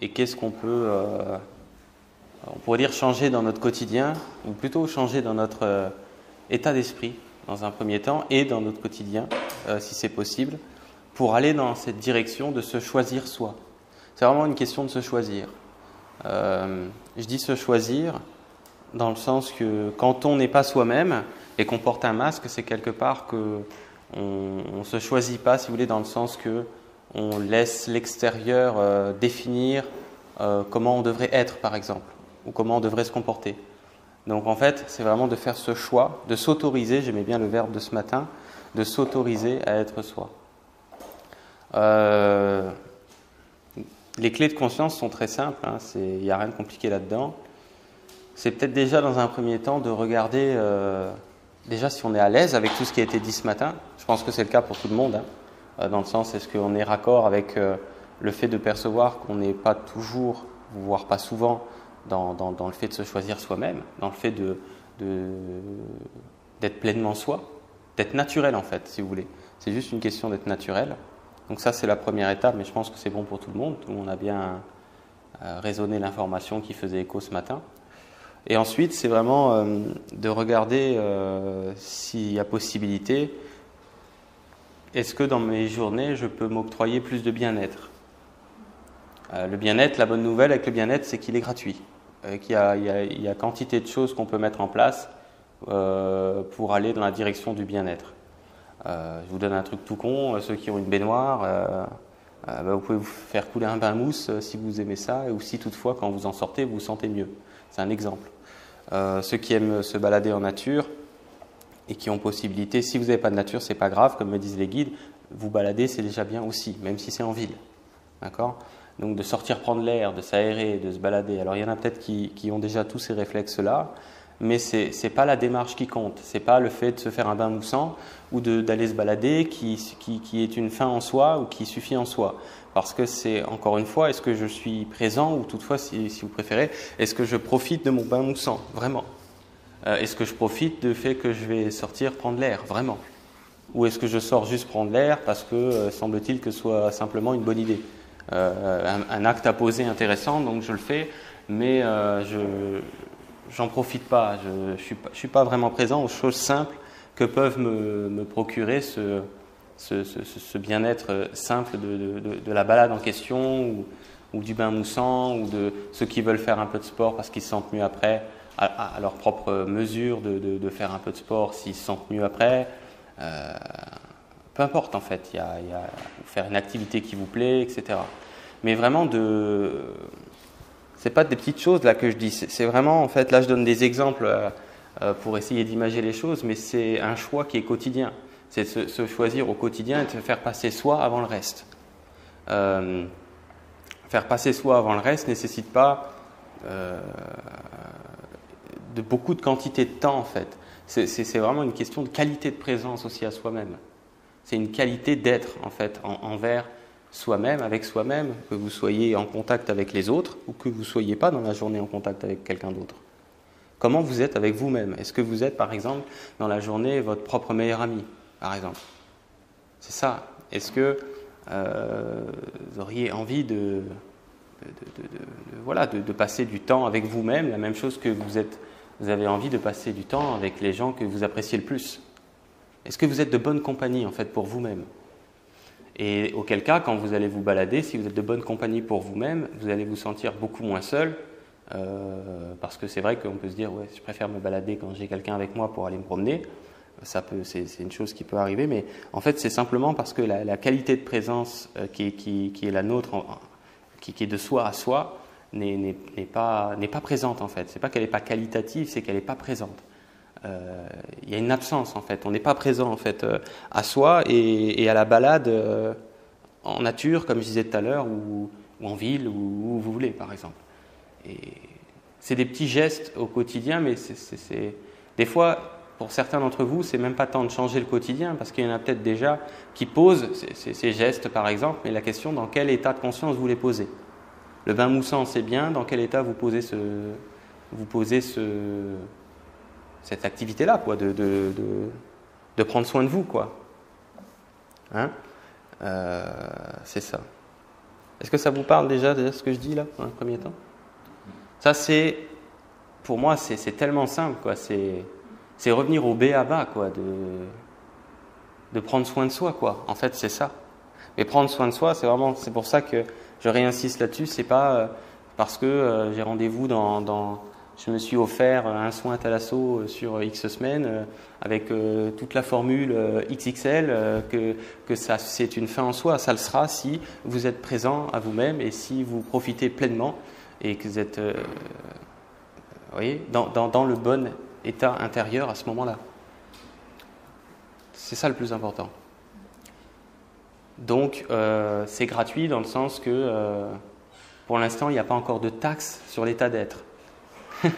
et qu'est-ce qu'on peut, euh, on pourrait dire, changer dans notre quotidien, ou plutôt changer dans notre euh, état d'esprit dans un premier temps et dans notre quotidien, euh, si c'est possible, pour aller dans cette direction de se choisir soi. C'est vraiment une question de se choisir. je dis se choisir dans le sens que quand on n'est pas soi-même et qu'on porte un masque, c'est quelque part que on ne se choisit pas, si vous voulez, dans le sens que on laisse l'extérieur euh, définir euh, comment on devrait être, par exemple, ou comment on devrait se comporter. Donc en fait, c'est vraiment de faire ce choix, de s'autoriser, j'aimais bien le verbe de ce matin, de s'autoriser à être soi. Euh, les clés de conscience sont très simples, hein, il n'y a rien de compliqué là-dedans. C'est peut-être déjà dans un premier temps de regarder déjà si on est à l'aise avec tout ce qui a été dit ce matin. Je pense que c'est le cas pour tout le monde. Hein. Euh, dans le sens est-ce qu'on est raccord avec euh, le fait de percevoir qu'on n'est pas toujours, voire pas souvent, dans, dans, le fait de se choisir soi-même, dans le fait de, d'être pleinement soi, d'être naturel en fait, si vous voulez. C'est juste une question d'être naturel. Donc ça, c'est la première étape, mais je pense que c'est bon pour tout le monde. Tout le monde a bien euh, raisonné l'information qui faisait écho ce matin. Et ensuite, c'est vraiment de regarder s'il y a possibilité est-ce que dans mes journées, je peux m'octroyer plus de bien-être? Euh, Le bien-être, la bonne nouvelle avec le bien-être, c'est qu'il est gratuit. Euh, qu'il y, a, quantité de choses qu'on peut mettre en place euh, pour aller dans la direction du bien-être. je vous donne un truc tout con, ceux qui ont une baignoire, bah, vous pouvez vous faire couler un bain mousse si vous aimez ça, ou si toutefois quand vous en sortez, vous vous sentez mieux. C'est un exemple. ceux qui aiment se balader en nature, et qui ont possibilité, si vous n'avez pas de nature, c'est pas grave, comme me disent les guides, vous balader, c'est déjà bien aussi, même si c'est en ville. D'accord? Donc de sortir prendre l'air, de s'aérer, de se balader. Alors il y en a peut-être qui, qui, ont déjà tous ces réflexes-là, mais ce n'est pas la démarche qui compte. C'est pas le fait de se faire un bain moussant ou d'aller se balader qui, qui, qui, est une fin en soi ou qui suffit en soi. Parce que c'est, encore une fois, est-ce que je suis présent ou toutefois, si, si vous préférez, est-ce que je profite de mon bain moussant Vraiment euh, est-ce que je profite du fait que je vais sortir prendre l'air, vraiment? Ou est-ce que je sors juste prendre l'air parce que euh, semble-t-il que ce soit simplement une bonne idée? Euh, un, acte à poser intéressant, donc je le fais, mais je j'en profite pas. Je ne suis, pas vraiment présent aux choses simples que peuvent me, procurer ce, bien-être simple de, la balade en question, ou, ou, du bain moussant, ou de ceux qui veulent faire un peu de sport parce qu'ils se sentent mieux après à, leur propre mesure de, faire un peu de sport s'ils se sentent mieux après. Euh, peu importe en fait, il y, a, faire une activité qui vous plaît, etc. Mais vraiment de, c'est pas des petites choses là que je dis, c'est vraiment en fait là je donne des exemples euh, euh, pour essayer d'imager les choses, mais c'est un choix qui est quotidien. C'est se, se, choisir au quotidien et de faire passer soi avant le reste. faire passer soi avant le reste nécessite pas de beaucoup de quantité de temps en fait. C'est vraiment une question de qualité de présence aussi à soi-même. C'est une qualité d'être en fait envers soi-même, avec soi-même, que vous soyez en contact avec les autres ou que vous ne soyez pas dans la journée en contact avec quelqu'un d'autre. Comment vous êtes avec vous-même? Est-ce que vous êtes par exemple dans la journée votre propre meilleur ami, par exemple? C'est ça. Est-ce que euh, vous auriez envie de, voilà, de, passer du temps avec vous-même, la même chose que vous êtes vous avez envie de passer du temps avec les gens que vous appréciez le plus Est-ce que vous êtes de bonne compagnie en fait pour vous-même? Et auquel cas, quand vous allez vous balader, si vous êtes de bonne compagnie pour vous-même, vous allez vous sentir beaucoup moins seul. Euh, parce que c'est vrai qu'on peut se dire, ouais, je préfère me balader quand j'ai quelqu'un avec moi pour aller me promener. Ça peut, c'est, une chose qui peut arriver, mais en fait, c'est simplement parce que la, qualité de présence euh, qui, est la nôtre, qui est de soi à soi, n'est pas, pas présente en fait. C'est pas qu'elle n'est pas qualitative, c'est qu'elle n'est pas présente. Euh, il y a une absence en fait. On n'est pas présent en fait euh, à soi et, à la balade euh, en nature, comme je disais tout à l'heure, ou, en ville, ou où vous voulez par exemple. Et c'est des petits gestes au quotidien, mais c'est des fois pour certains d'entre vous, c'est même pas temps de changer le quotidien, parce qu'il y en a peut-être déjà qui posent ces gestes, par exemple, mais la question dans quel état de conscience vous les posez? Le bain moussant, c'est bien. Dans quel état vous posez, ce, vous posez ce, cette activité-là, quoi, de, de, de, prendre soin de vous, quoi? Hein? Euh, c'est ça. Est-ce que ça vous parle déjà de ce que je dis là, dans un premier temps? Ça, c'est, pour moi, c'est tellement simple, quoi. C'est revenir au B à bas, quoi, de, de prendre soin de soi, quoi. En fait, c'est ça. Mais prendre soin de soi, c'est vraiment, c'est pour ça que je réinsiste là-dessus. C'est pas euh, parce que euh, j'ai rendez-vous dans, je me suis offert un soin l'assaut sur X semaines avec toute la formule XXL que, que ça c'est une fin en soi. Ça le sera si vous êtes présent à vous-même et si vous profitez pleinement et que vous êtes voyez, dans, le bon état intérieur à ce moment-là. C'est ça le plus important. Donc euh, c'est gratuit dans le sens que euh, pour l'instant il n'y a pas encore de taxe sur l'état d'être.